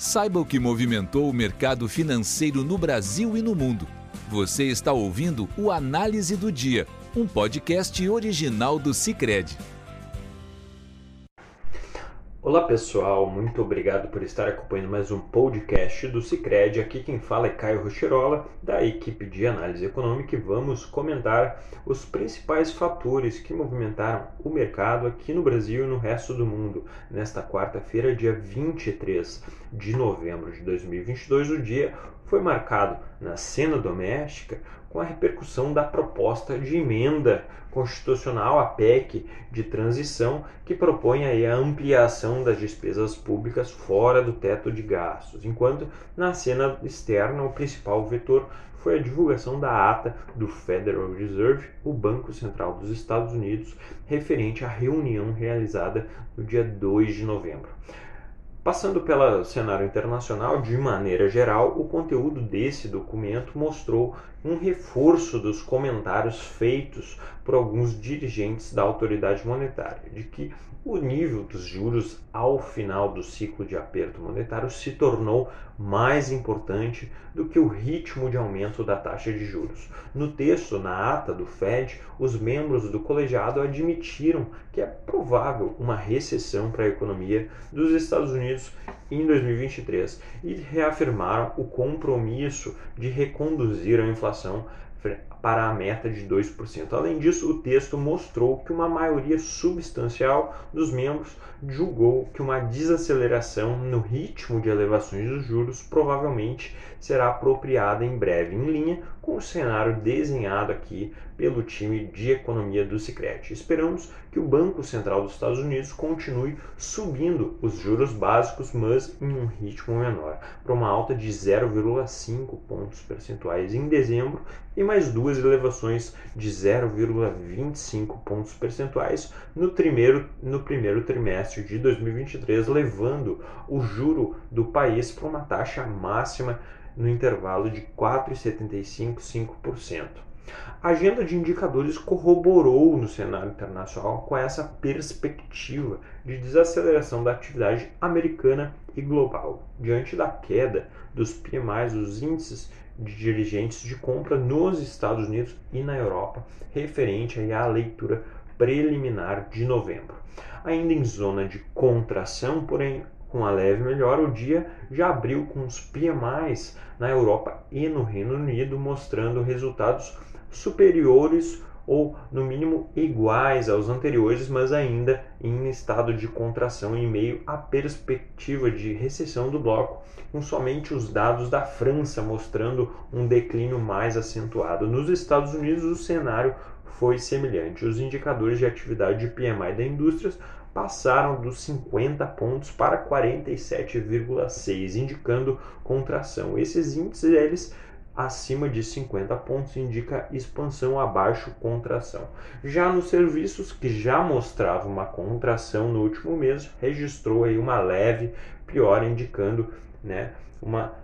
Saiba o que movimentou o mercado financeiro no Brasil e no mundo. Você está ouvindo o Análise do Dia, um podcast original do Cicred. Olá pessoal, muito obrigado por estar acompanhando mais um podcast do Cicred. Aqui quem fala é Caio Rocherola, da equipe de análise econômica, e vamos comentar os principais fatores que movimentaram o mercado aqui no Brasil e no resto do mundo nesta quarta-feira, dia 23 de novembro de 2022. O dia foi marcado na cena doméstica com a repercussão da proposta de emenda constitucional, a PEC de transição, que propõe a ampliação das despesas públicas fora do teto de gastos, enquanto na cena externa o principal vetor foi a divulgação da ata do Federal Reserve, o Banco Central dos Estados Unidos, referente à reunião realizada no dia 2 de novembro. Passando pelo cenário internacional, de maneira geral, o conteúdo desse documento mostrou um reforço dos comentários feitos por alguns dirigentes da autoridade monetária, de que o nível dos juros ao final do ciclo de aperto monetário se tornou mais importante do que o ritmo de aumento da taxa de juros. No texto, na ata do Fed, os membros do colegiado admitiram que é provável uma recessão para a economia dos Estados Unidos em 2023 e reafirmaram o compromisso de reconduzir a inflação para a meta de 2%. Além disso, o texto mostrou que uma maioria substancial dos membros julgou que uma desaceleração no ritmo de elevações dos juros provavelmente será apropriada em breve, em linha com o cenário desenhado aqui pelo time de economia do Sicredi. Esperamos que o Banco Central dos Estados Unidos continue subindo os juros básicos, mas em um ritmo menor, para uma alta de 0,5 pontos percentuais em dezembro e mais duas elevações de 0,25 pontos percentuais no primeiro, no primeiro trimestre de 2023, levando o juro do país para uma taxa máxima no intervalo de 4,75-5%. A agenda de indicadores corroborou no cenário internacional com essa perspectiva de desaceleração da atividade americana e global, diante da queda dos PMIs, os índices de dirigentes de compra nos Estados Unidos e na Europa, referente à leitura preliminar de novembro. Ainda em zona de contração, porém com a leve melhora, o dia já abriu com os PMIs na Europa e no Reino Unido mostrando resultados superiores ou no mínimo iguais aos anteriores, mas ainda em estado de contração em meio à perspectiva de recessão do bloco, com somente os dados da França mostrando um declínio mais acentuado. Nos Estados Unidos, o cenário foi semelhante. Os indicadores de atividade de PMI da indústria passaram dos 50 pontos para 47,6, indicando contração. Esses índices eles acima de 50 pontos indica expansão abaixo contração. Já nos serviços que já mostrava uma contração no último mês, registrou aí uma leve piora indicando, né, uma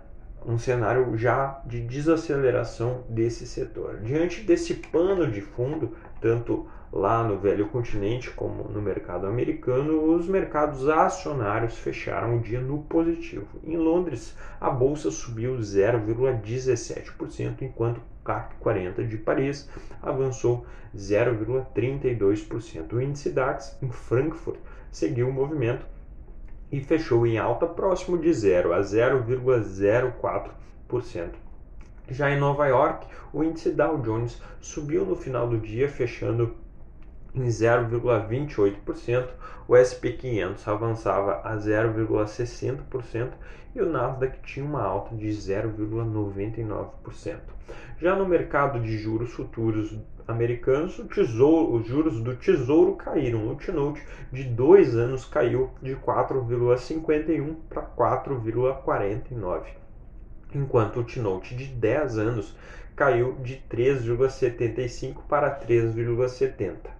um cenário já de desaceleração desse setor. Diante desse pano de fundo, tanto lá no velho continente como no mercado americano, os mercados acionários fecharam o dia no positivo. Em Londres, a bolsa subiu 0,17%, enquanto o CAC 40 de Paris avançou 0,32%. O índice DAX em Frankfurt seguiu o movimento e fechou em alta próximo de 0 a 0,04%. Já em Nova York, o índice Dow Jones subiu no final do dia, fechando em 0,28%, o SP 500 avançava a 0,60% e o Nasdaq tinha uma alta de 0,99%. Já no mercado de juros futuros americanos, tesouro, os juros do Tesouro caíram. O T-Note de dois anos caiu de 4,51 para 4,49, enquanto o T-Note de 10 anos caiu de 3,75 para 3,70.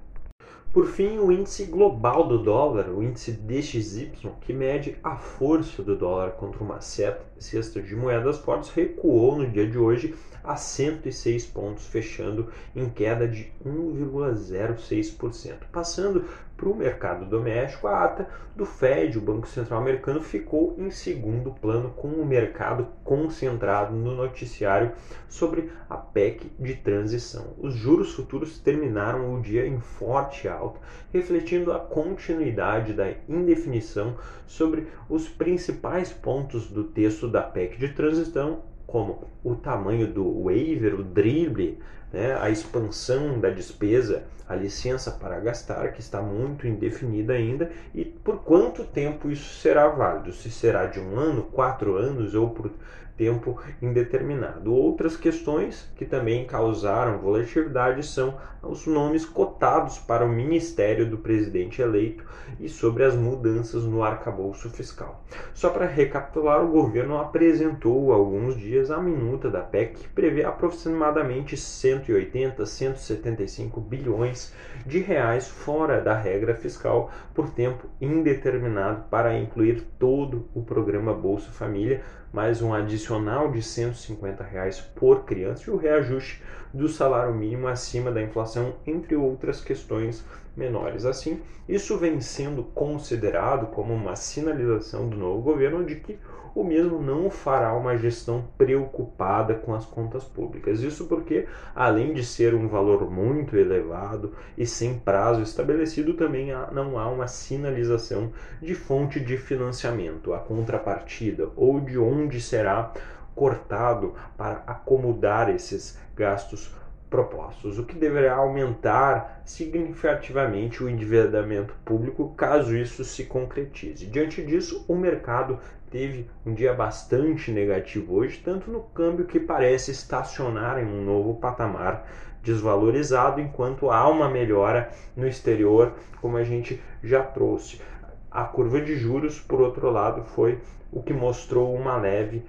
Por fim, o índice global do dólar, o índice DXY, que mede a força do dólar contra uma cesta de moedas fortes, recuou no dia de hoje a 106 pontos, fechando em queda de 1,06%. Passando Para o mercado doméstico, a ata do Fed, o Banco Central Americano, ficou em segundo plano, com o mercado concentrado no noticiário sobre a PEC de transição. Os juros futuros terminaram o dia em forte alta, refletindo a continuidade da indefinição sobre os principais pontos do texto da PEC de transição como o tamanho do waiver, o drible, né, a expansão da despesa, a licença para gastar, que está muito indefinida ainda, e por quanto tempo isso será válido, se será de um ano, quatro anos ou por tempo indeterminado. Outras questões que também causaram volatilidade são os nomes cotados para o ministério do presidente eleito e sobre as mudanças no arcabouço fiscal. Só para recapitular, o governo apresentou há alguns dias a minuta da PEC que prevê aproximadamente 180, 175 bilhões de reais fora da regra fiscal por tempo indeterminado para incluir todo o programa Bolsa Família mais um adicional de 150 reais por criança e o reajuste do salário mínimo acima da inflação, entre outras questões menores. Assim, isso vem sendo considerado como uma sinalização do novo governo de que o mesmo não fará uma gestão preocupada com as contas públicas. Isso porque, além de ser um valor muito elevado e sem prazo estabelecido, também não há uma sinalização de fonte de financiamento, a contrapartida ou de onde será cortado para acomodar esses gastos propostos, o que deverá aumentar significativamente o endividamento público caso isso se concretize. Diante disso, o mercado teve um dia bastante negativo hoje, tanto no câmbio que parece estacionar em um novo patamar desvalorizado, enquanto há uma melhora no exterior, como a gente já trouxe. A curva de juros, por outro lado, foi o que mostrou uma leve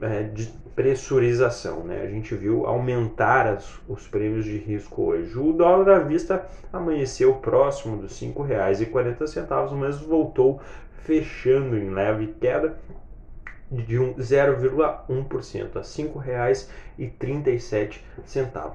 é, de pressurização. Né? A gente viu aumentar as, os prêmios de risco hoje. O dólar à vista amanheceu próximo dos R$ 5,40, mas voltou fechando em leve queda de 0,1% a R$ 5,37.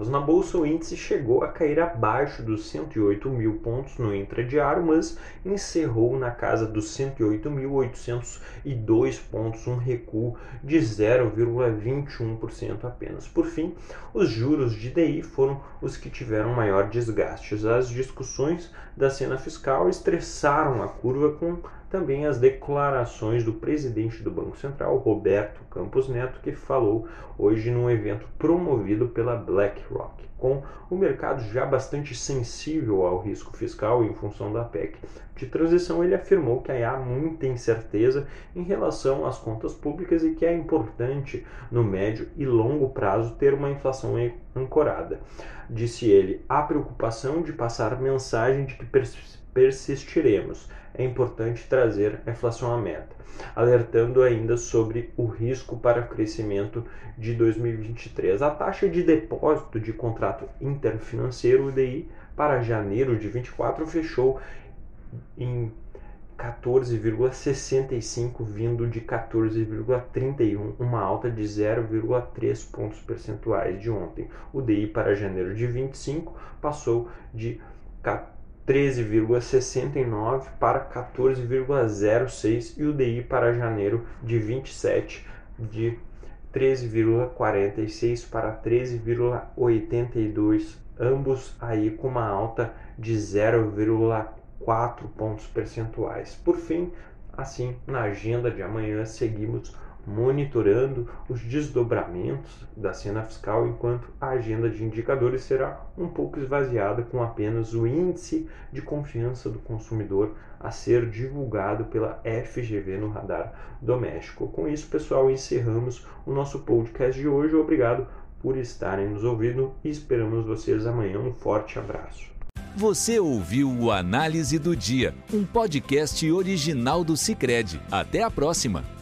Na bolsa, o índice chegou a cair abaixo dos 108 mil pontos no intradiário, mas encerrou na casa dos 108.802 pontos, um recuo de 0,21% apenas. Por fim, os juros de DI foram os que tiveram maior desgaste. As discussões da cena fiscal estressaram a curva com também as declarações do presidente do Banco Central, Roberto Campos Neto, que falou hoje num evento promovido pela BlackRock. Com o mercado já bastante sensível ao risco fiscal em função da PEC de transição, ele afirmou que há muita incerteza em relação às contas públicas e que é importante, no médio e longo prazo, ter uma inflação ancorada. Disse ele: há preocupação de passar mensagem de que persistiremos é importante trazer a inflação à meta, alertando ainda sobre o risco para o crescimento de 2023. A taxa de depósito de contrato interfinanceiro, UDI, para janeiro de 24 fechou em 14,65 vindo de 14,31, uma alta de 0,3 pontos percentuais de ontem. O DI para janeiro de 25 passou de 13,69 para 14,06 e o DI para janeiro de 27 de 13,46 para 13,82, ambos aí com uma alta de 0,4 pontos percentuais. Por fim, assim, na agenda de amanhã seguimos monitorando os desdobramentos da cena fiscal, enquanto a agenda de indicadores será um pouco esvaziada com apenas o índice de confiança do consumidor a ser divulgado pela FGV no radar doméstico. Com isso, pessoal, encerramos o nosso podcast de hoje. Obrigado por estarem nos ouvindo e esperamos vocês amanhã. Um forte abraço. Você ouviu o Análise do Dia, um podcast original do Cicred. Até a próxima!